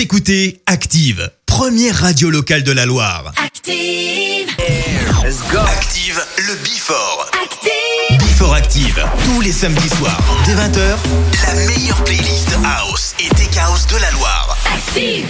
Écoutez Active, première radio locale de la Loire. Active Let's go. Active le Bifort. Active Before Active, tous les samedis soirs, dès 20h, la meilleure playlist House et Tech House de la Loire. Active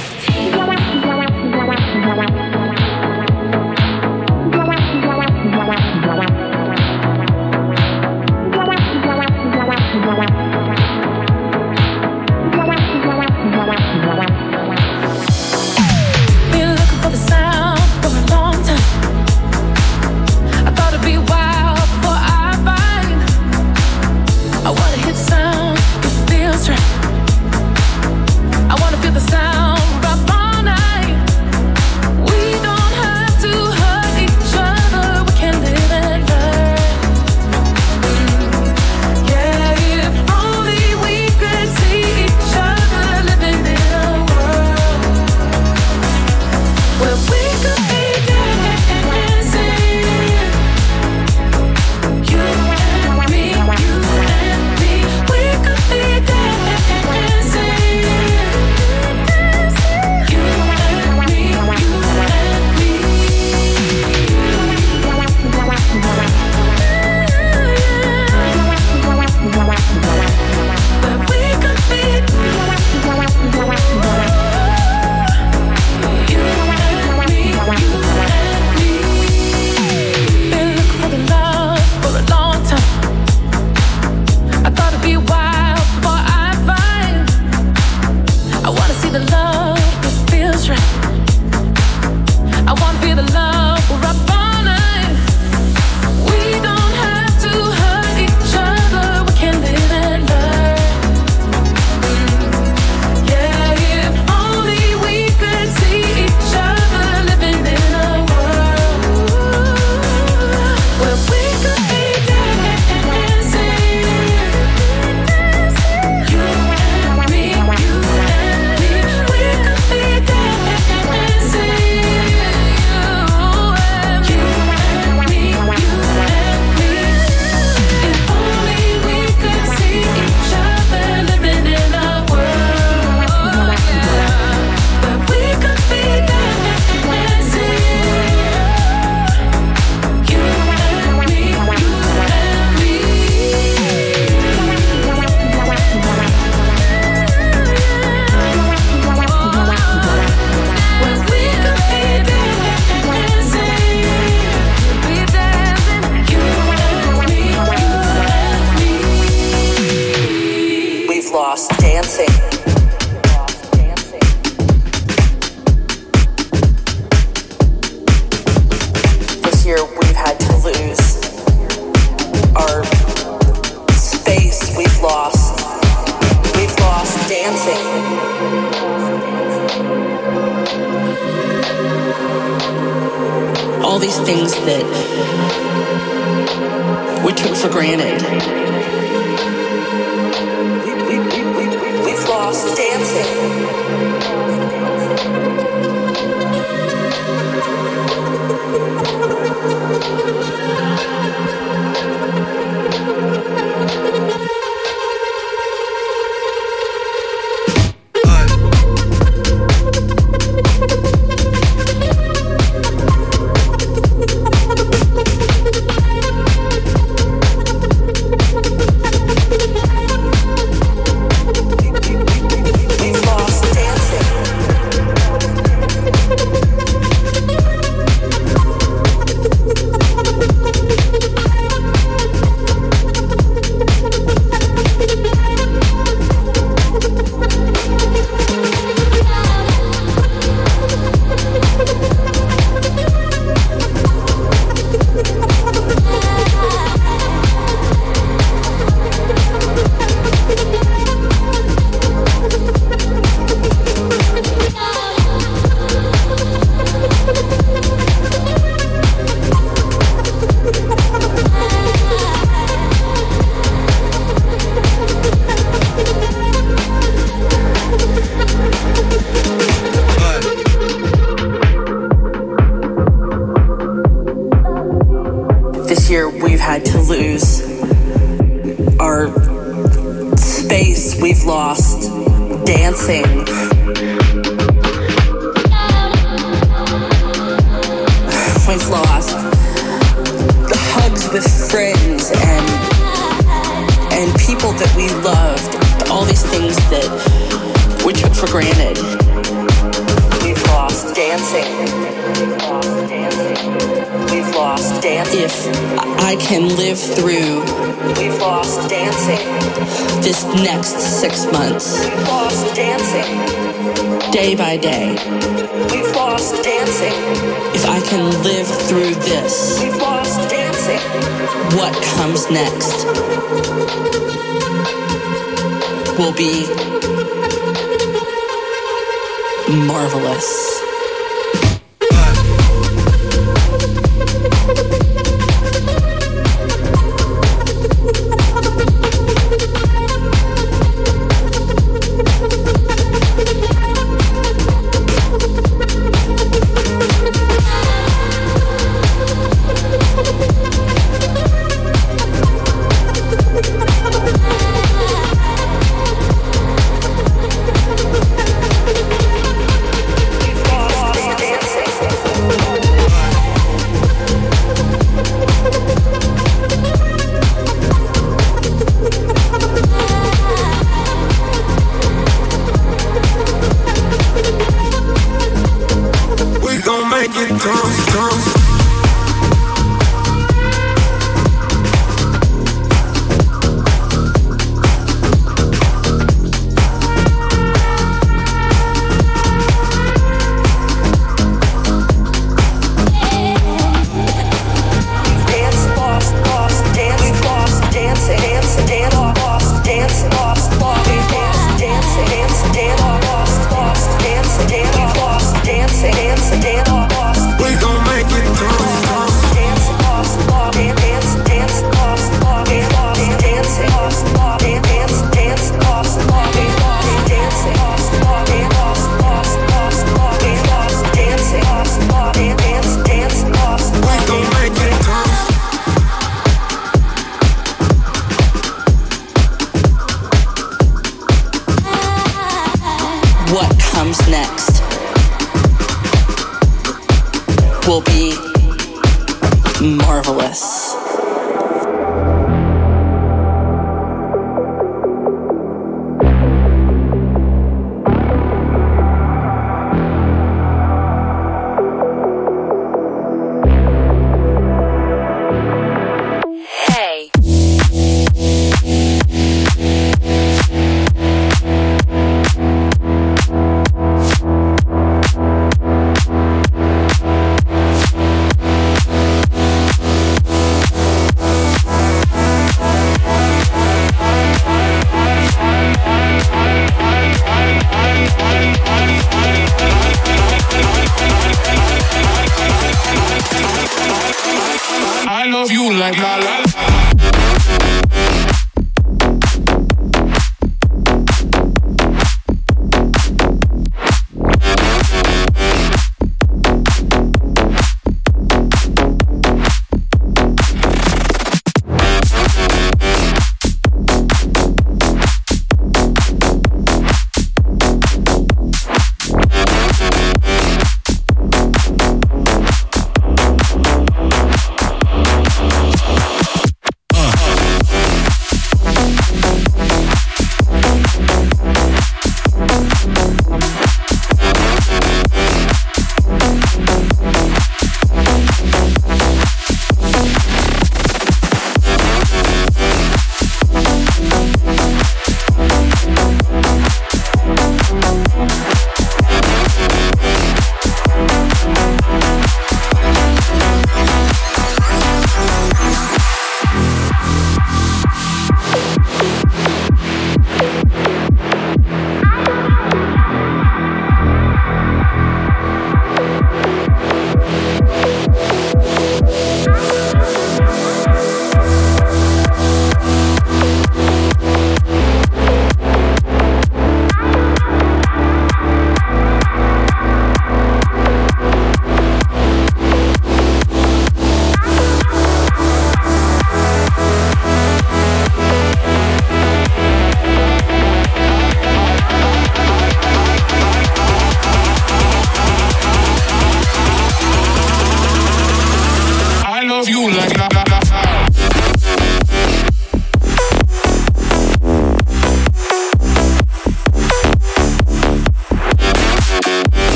day by day. We've lost dancing. If I can live through this, we've lost dancing. What comes next will be marvelous.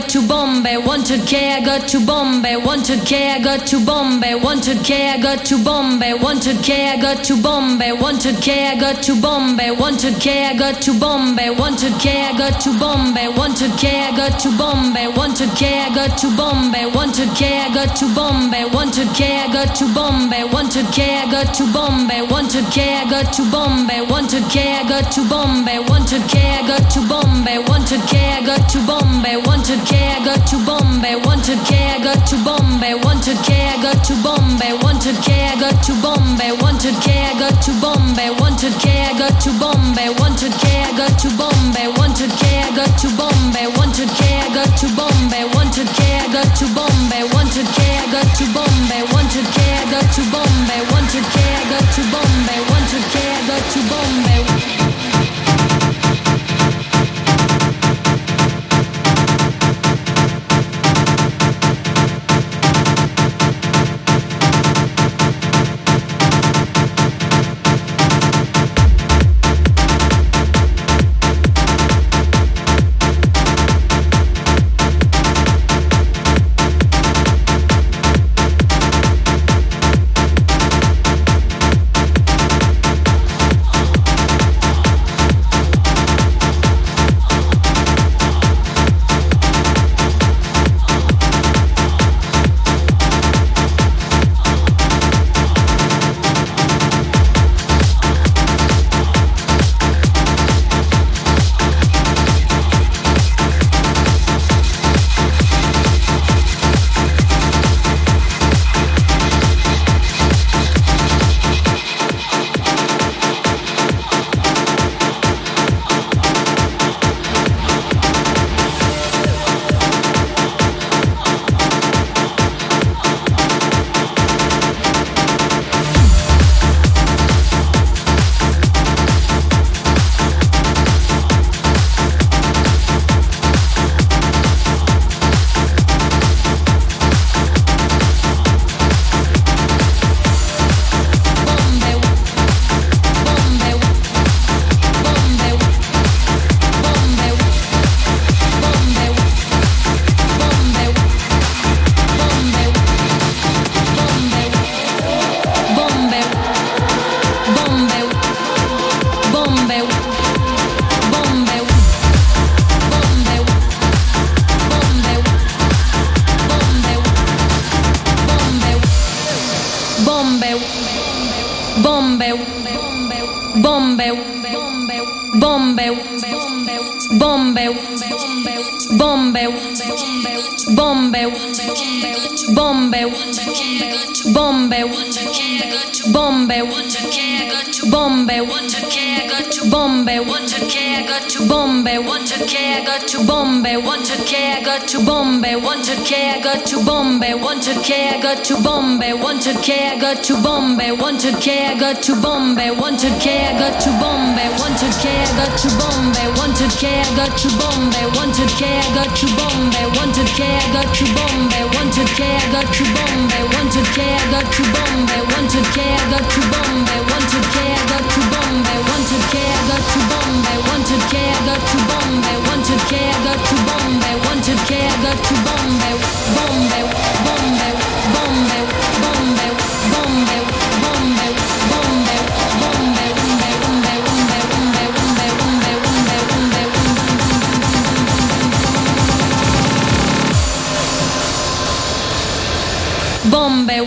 got to Bombay, want to care. got to Bombay, want to care. got to Bombay, want to care. got to Bombay. Wanted K, I got to Bombay. Wanted K, I got to Bombay. Wanted K, I got to Bombay. Wanted K, I got to Bombay. Wanted K, I got to Bombay. Wanted K, I got to Bombay. Wanted K, I got to Bombay. Wanted K, I got to Bombay. Wanted K, I got to Bombay. Wanted K, I got to Bombay. Wanted K, I got to Bombay. Wanted K, I got to Bombay. Wanted K, I got to Bombay. Wanted K, I got to Bombay. Wanted K, I got to Bombay. Wanted K, I got to Bombay. Wanted K, I got to Bombay. Wanted K, I got to Bombay. Wanted K, I got to Bombay. Wanted K, I got to Bombay. Wanted K, I got to Bombay. Wanted K, I got to Bombay. Wanted K, I got to Bombay. Wanted K, I got to Bombay. Wanted K, I got to Bombay. Wanted K, I got to Bombay. Wanted K, I got to Bombay. Bombe, bombe, bombe, bombe, bombe, bombe, bombe, got to bombe, want to care, got to bombe, want to care, got to bombe, want to care, got to bombe, want to care, got to bombe, want to care, got to bombe, want to care, got to bombe, want to care, got to bombe, want to care, got to bombe, want to care, got to bombe, want to care, got to bombe, want to care, got to bombe, want to care, got to bombe, want to care, got to bombe, want to care, got to bombe, want to care, got to bombe, want to care, got to bombe, want to care, got to bombe,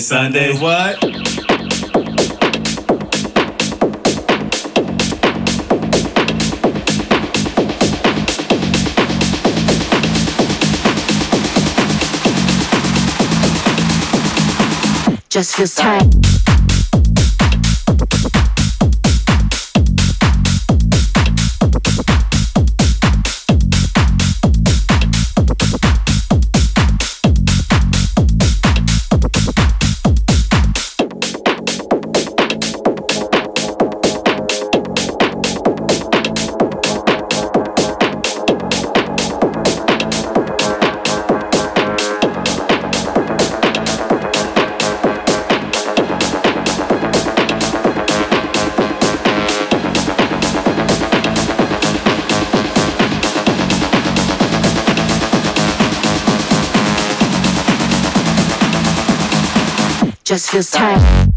Sunday, what? Just feels tight. just time.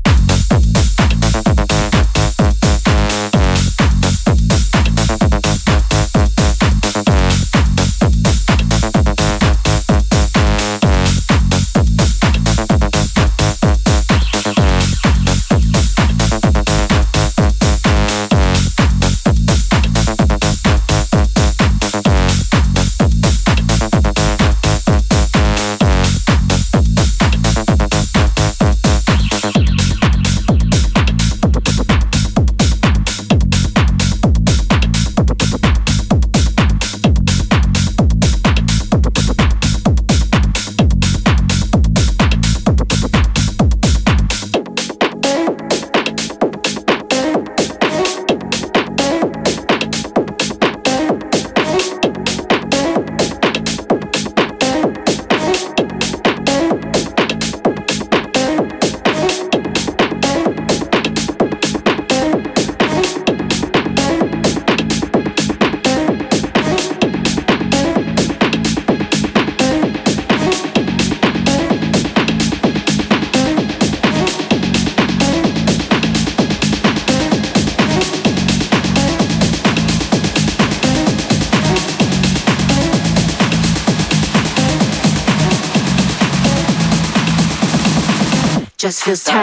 Just feels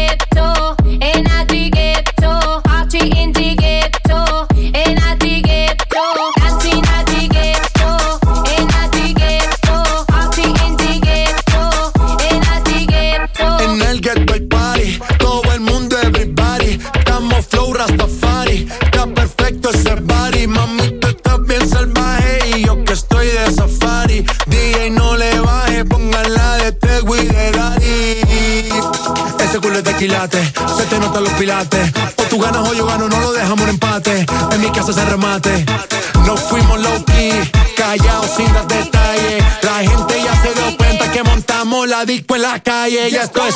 ese remate. No fuimos low key, callados sin dar detalles. La gente ya se dio cuenta que montamos la disco en la calle. Y esto es.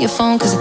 Your phone cause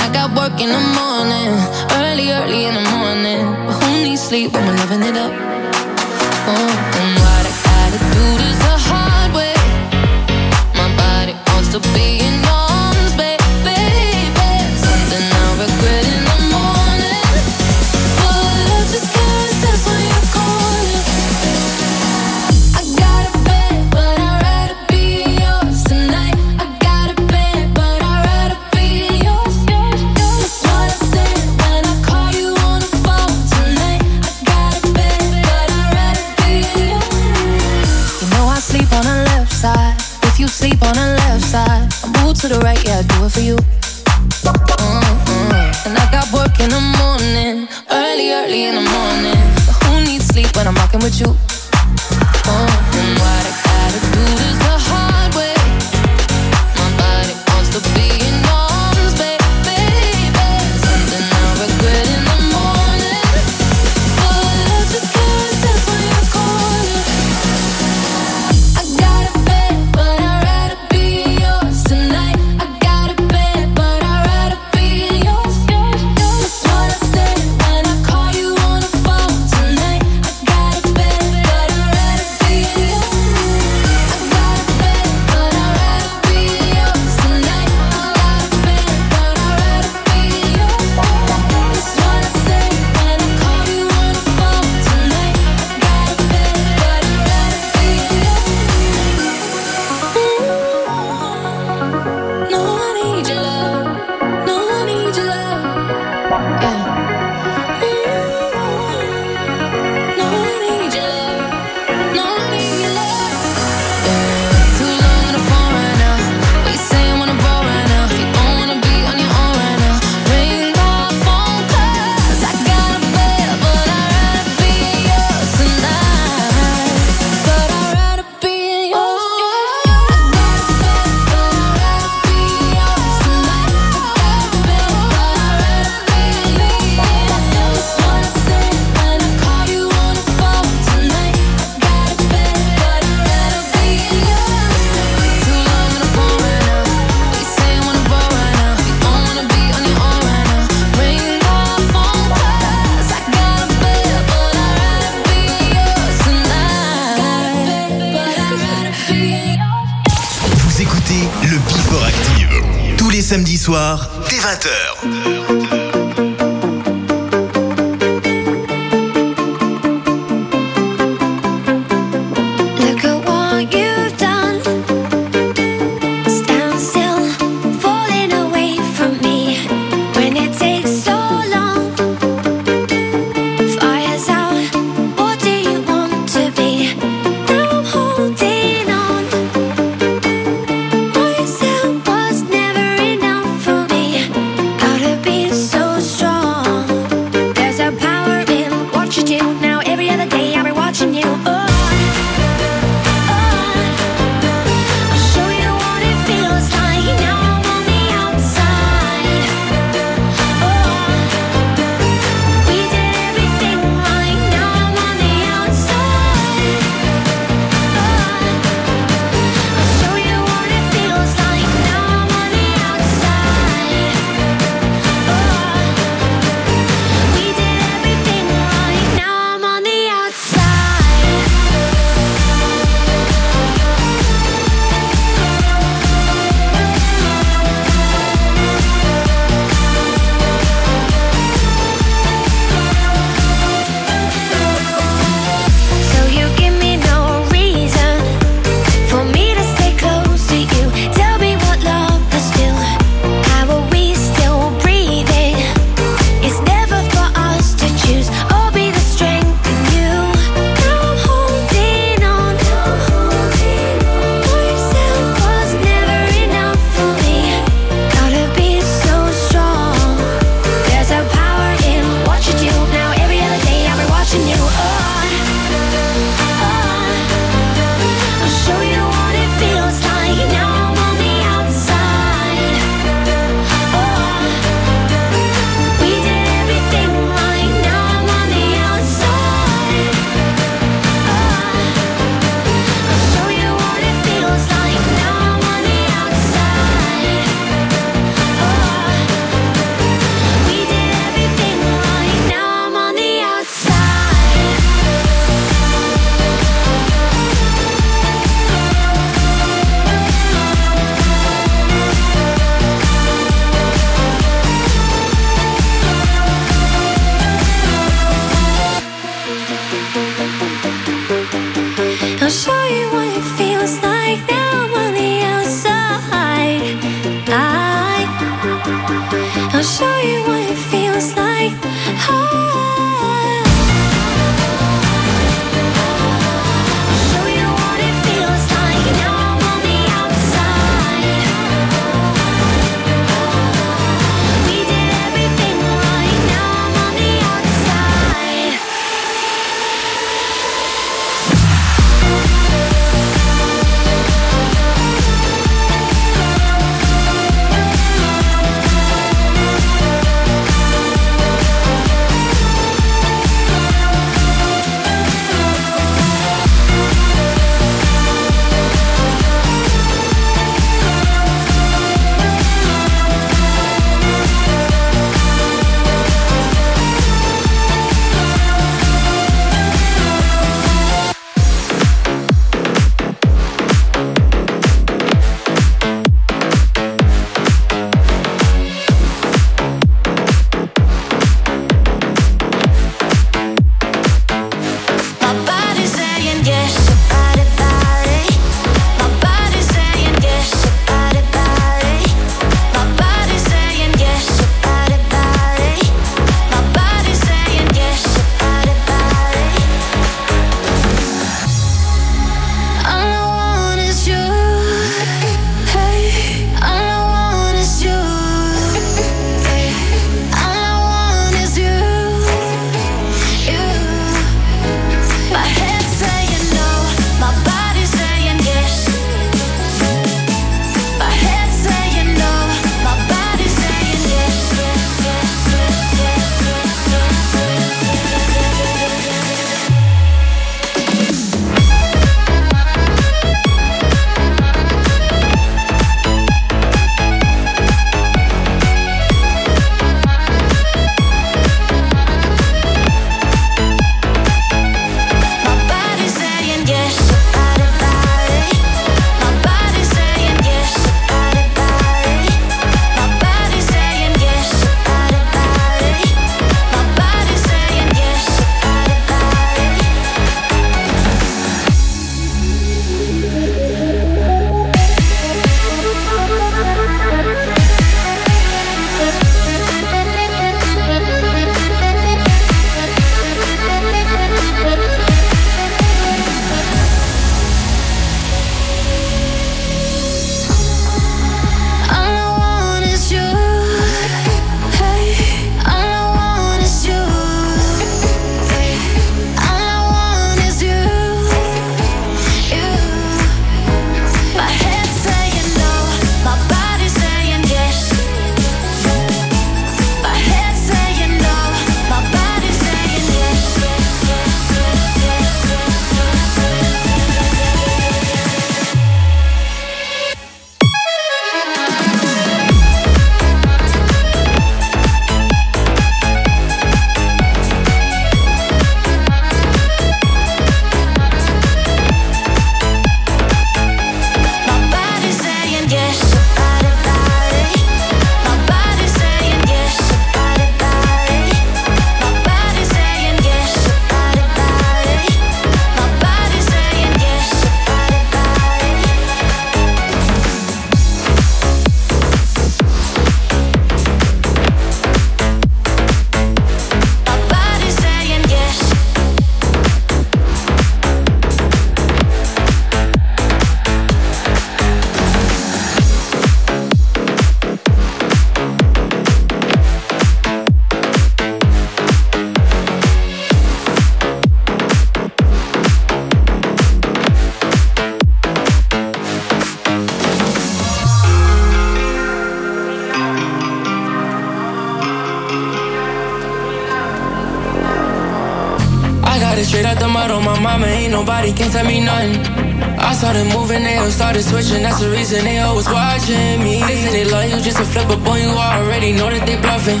started switching. That's the reason they always watching me. They say they love you just to flip up on you. Already know that they bluffing.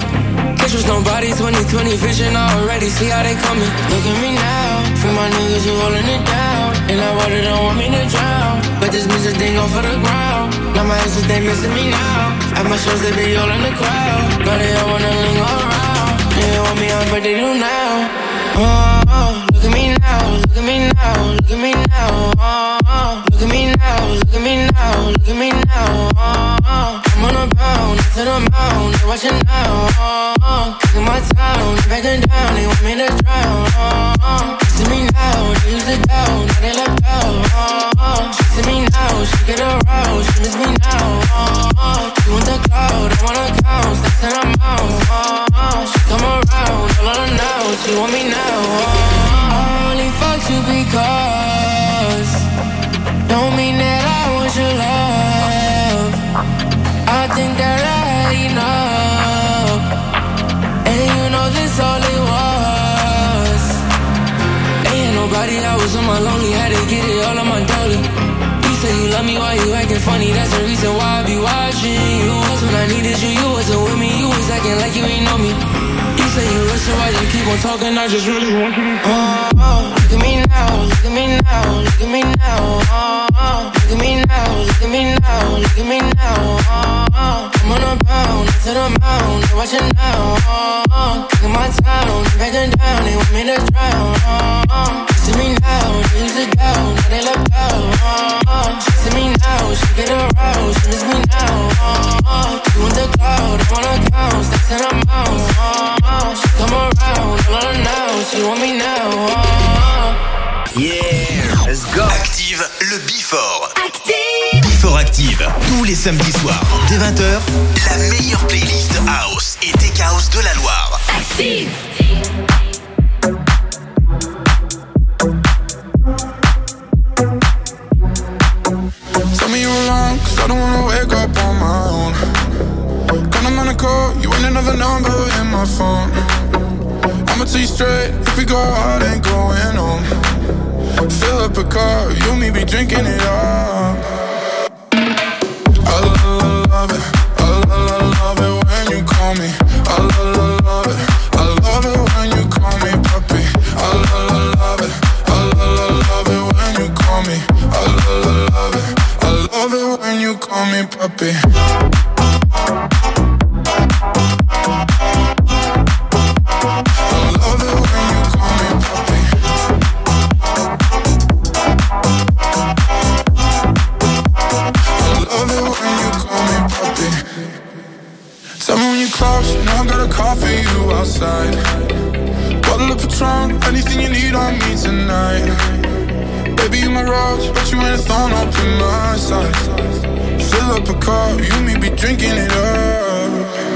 Can't trust nobody, 2020 vision. Already see how they coming. Look at me now, for my niggas who holding it down. And that water don't want me to drown. But this music thing go for the ground. Now my exes, they missing me now. At my shows, they be all in the crowd. Now they all wanna linger around. They want me on, but they do now. Oh, look at me now, look at me now, look at me now. Oh, look at me now, look at me now. To the mound, they watching now. Kicking my town, they backing down, they want me to drown. Oh, oh, me now, they used to down, now they left out. Oh, oh, me now, she get aroused, she miss me now. She want the cloud, I wanna count, stacks in her mouth. She come around, all of her now, she want me now. Only fuck you because don't mean that I want your love. I think that I enough, and you know this all it was. Ain't nobody, I was on my lonely, had to get it all on my. You say you love me, why you acting funny? That's the reason why I be watching you. When I needed you, you wasn't with me, you was acting like you ain't know me. You say you you keep on talking? I just really want you to. Oh, oh, look at me now, look at me now, look at me now. Oh, oh, oh. Look at me now, look at me now, look at me now. Oh, oh, I'm on a bound, to the mound, they watching now. Oh, oh, kicking my town, they backing down, they want me to drown. Oh, oh, see me now, they used to down, now they left out. Oh, oh, she me now, she get aroused, she miss me now. Oh, oh, you want the cloud, I wanna count, stacks in her mouth. Oh, oh, she come around, all her now, she want me now. Oh, oh. Yeah, let's go. Active le Before. Active. Before Active. Tous les samedis soirs, dès 20h, la meilleure playlist House et Tech House de la Loire. Active. Tell me you're alone, cause I don't wanna wake up on my own. When I'm on a call, you ain't another number in my phone. I'ma tell you straight, if we go out, ain't going home. Fill up a car, you and me be drinking it up. I it, I it when you call me. I it, I love it when you call me puppy. I it, I it when you call me. I it, I love it when you call me puppy. On me tonight. Baby, you my rose, but you ain't a thorn up in my side. Fill up a car, you me be drinking it up.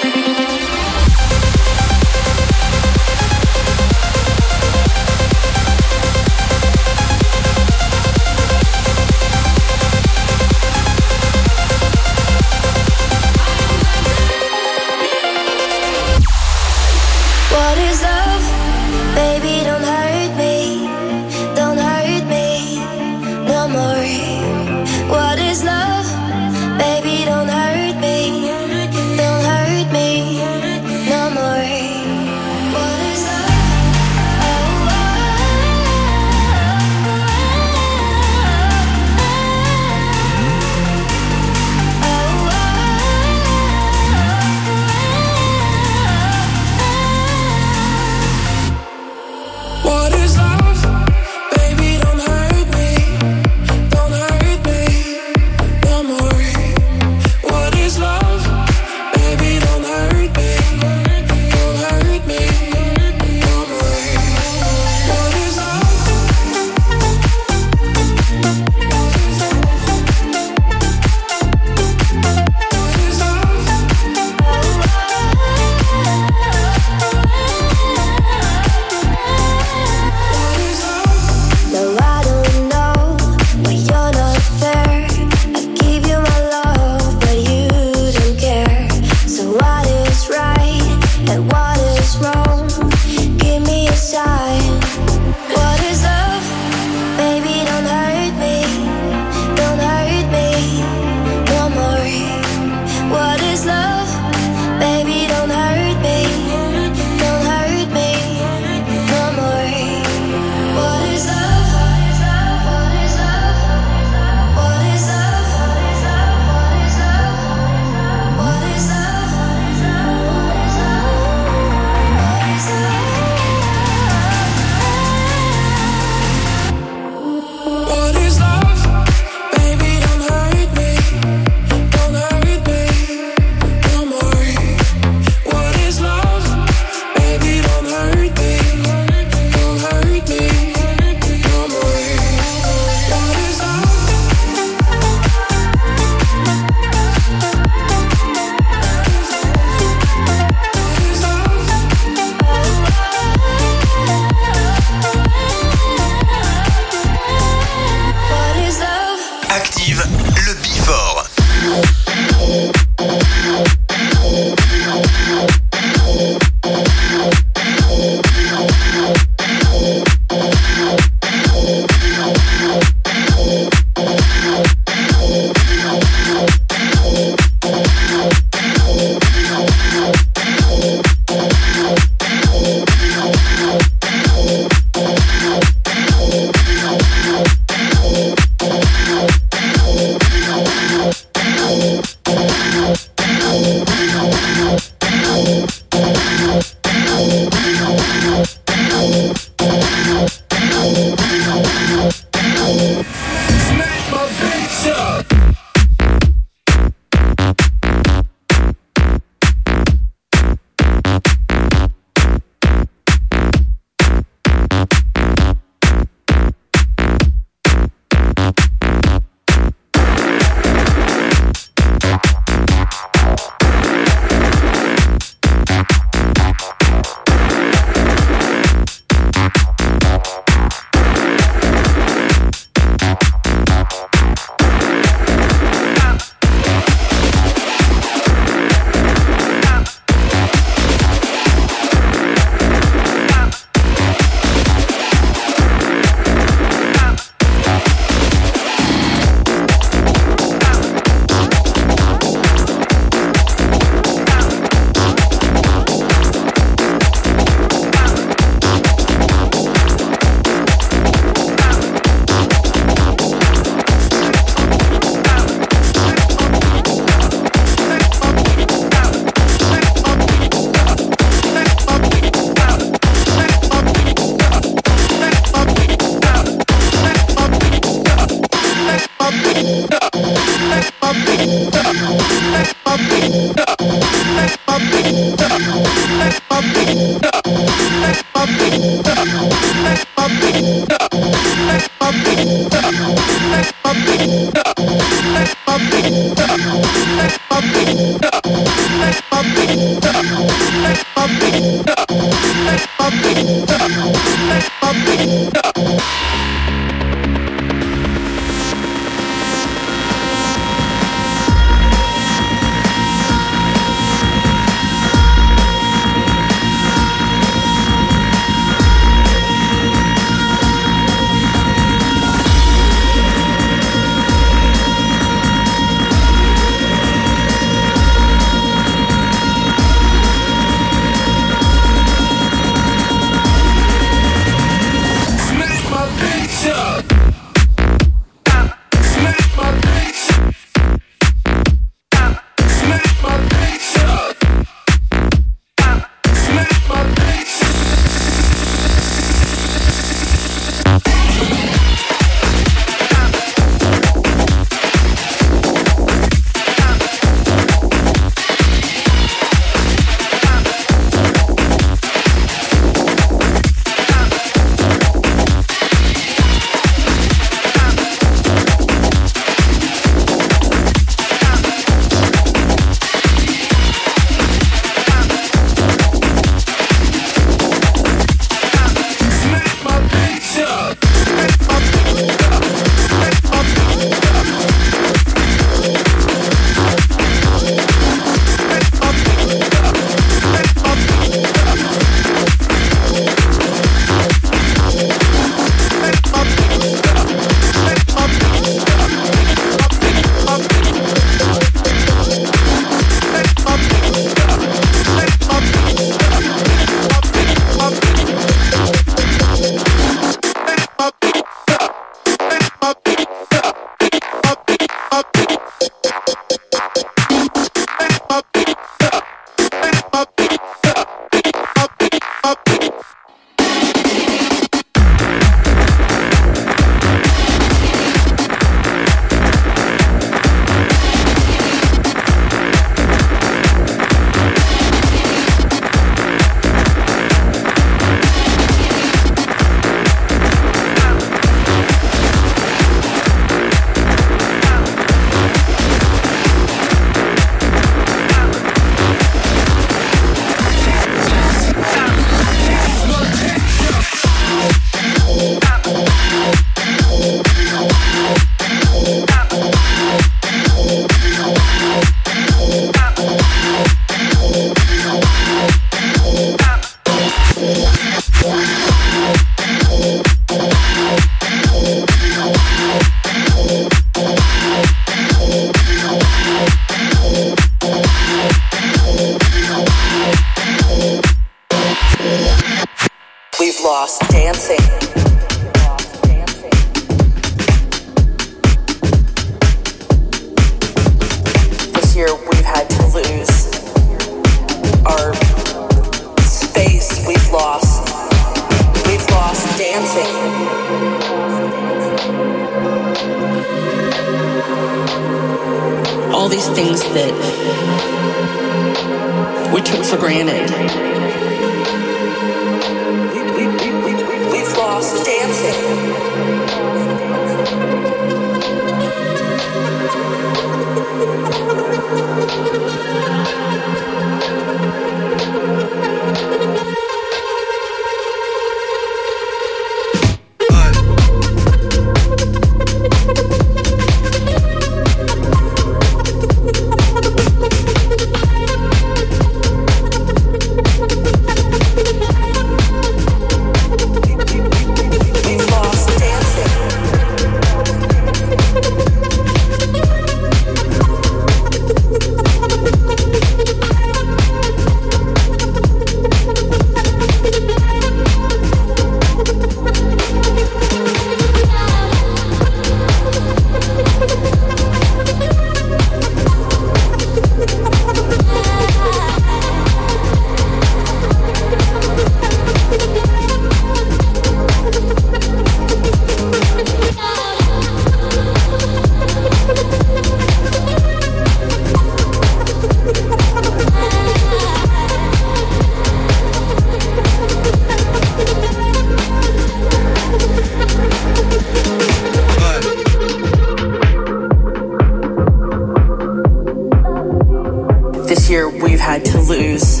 we've had to lose,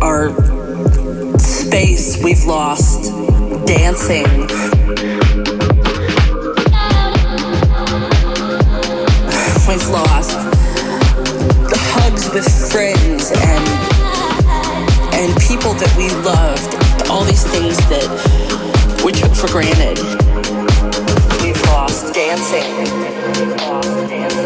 our space we've lost dancing. We've lost the hugs with friends and and people that we loved, all these things that we took for granted. We've lost dancing.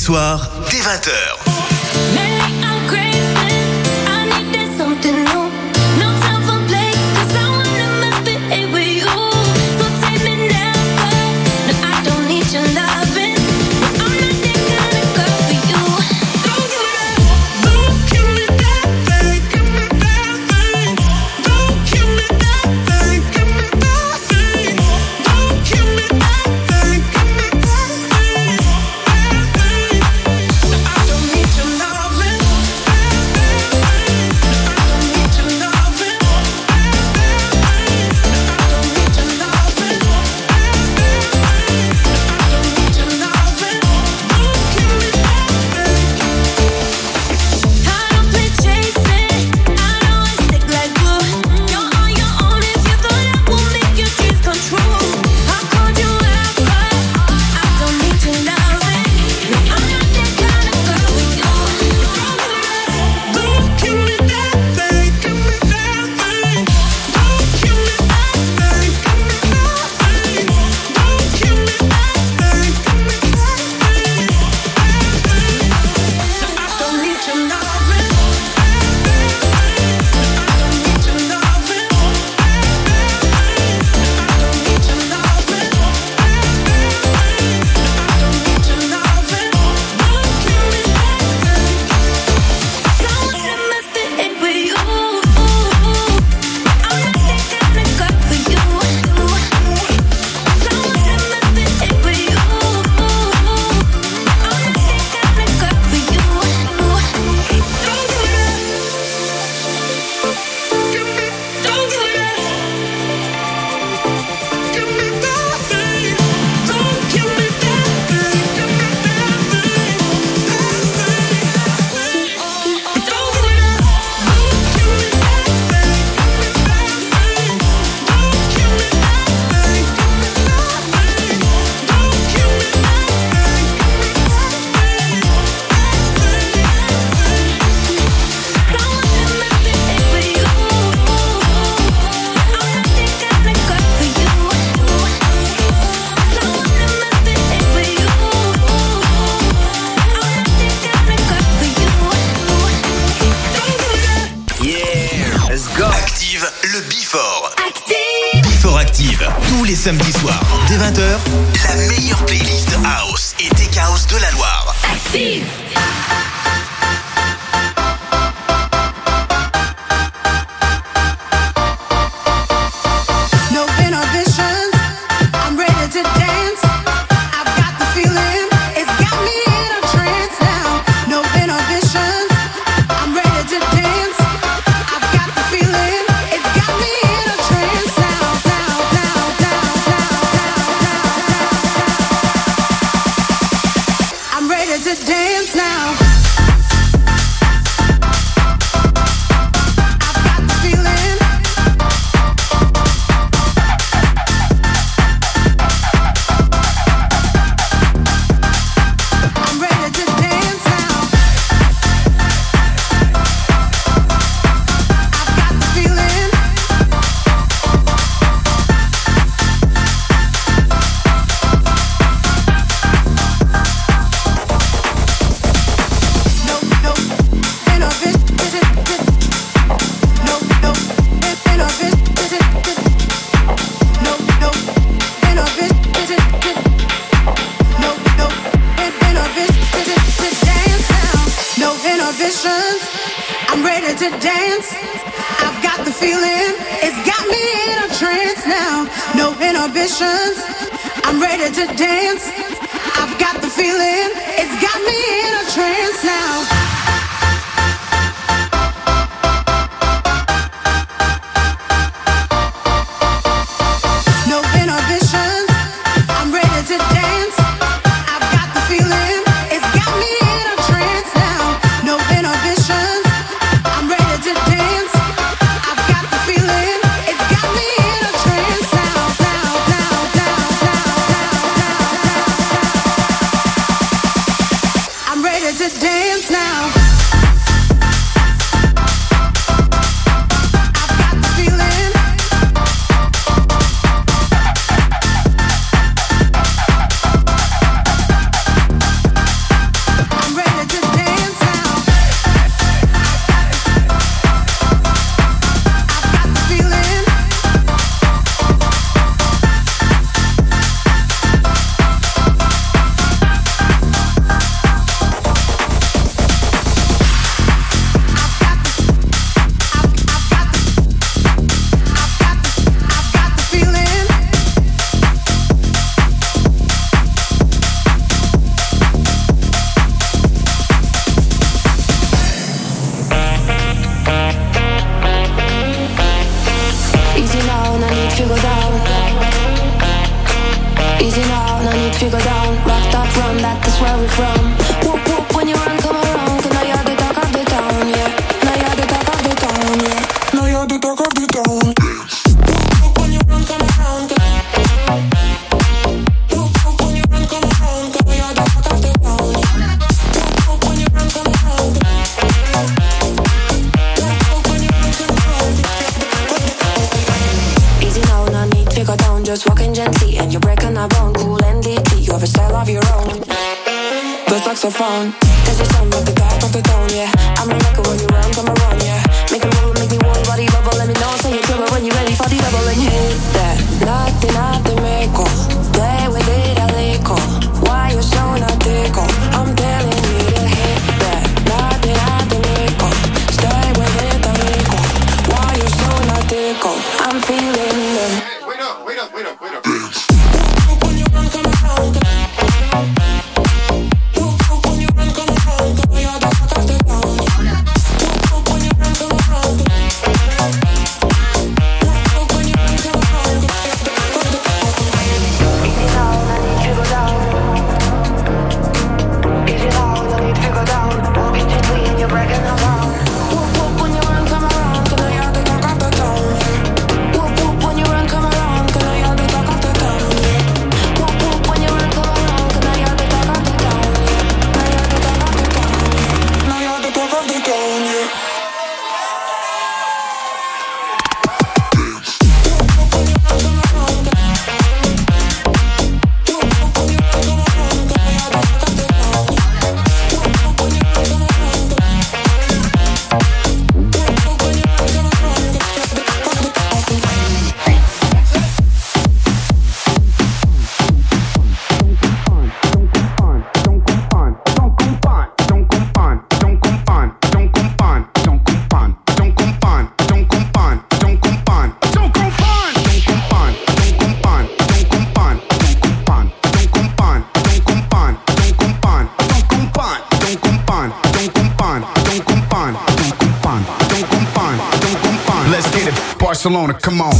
soir, dès 20h. Come on.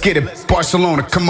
Get it, Barcelona. Come on,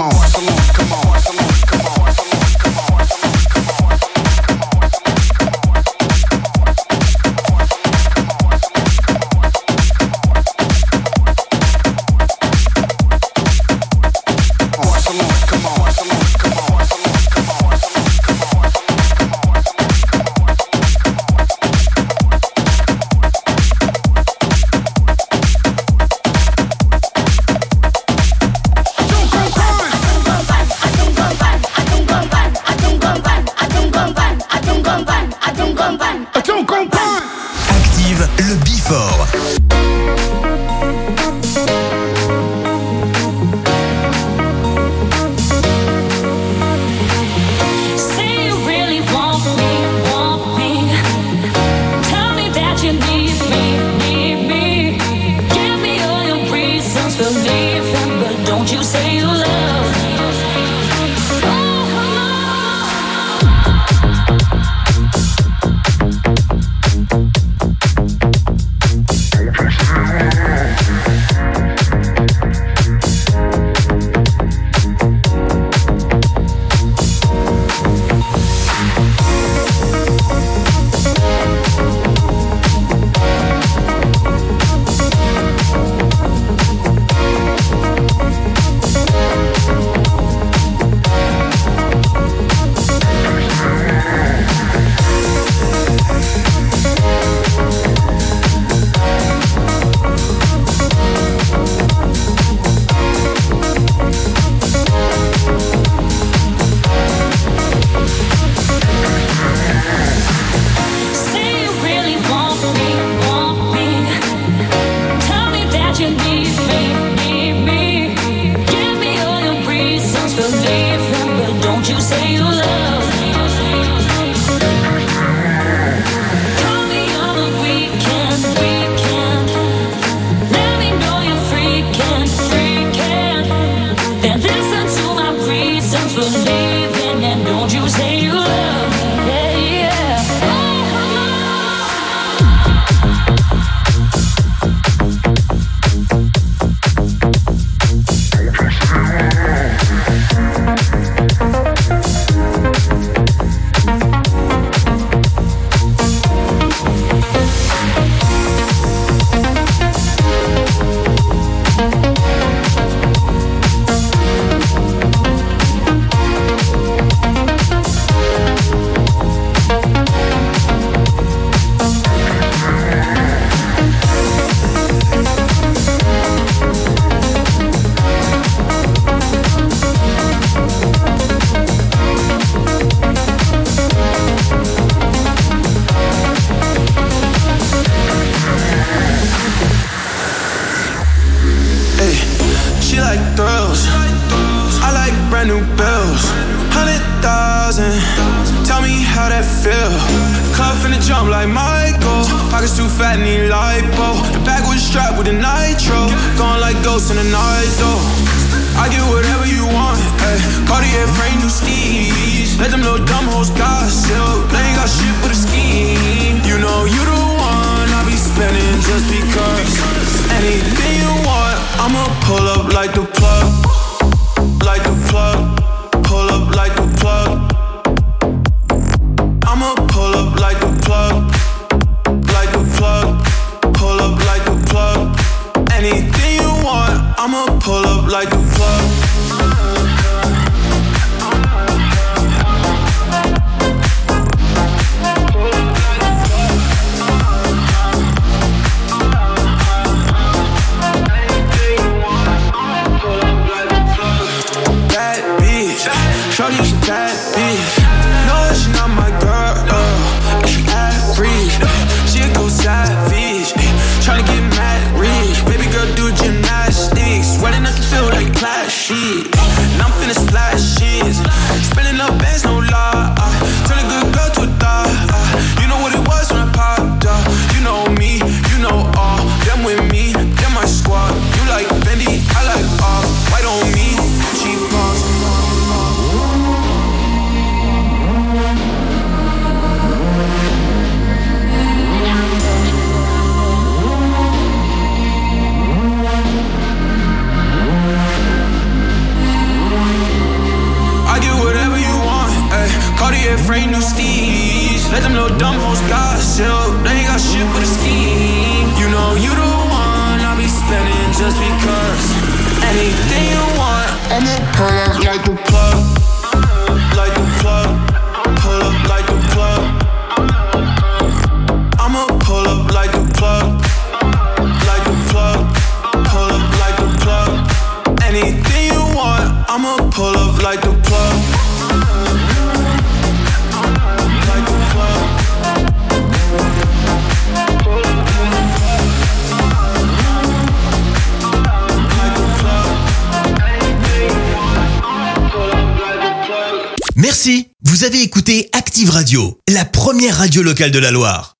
de la Loire.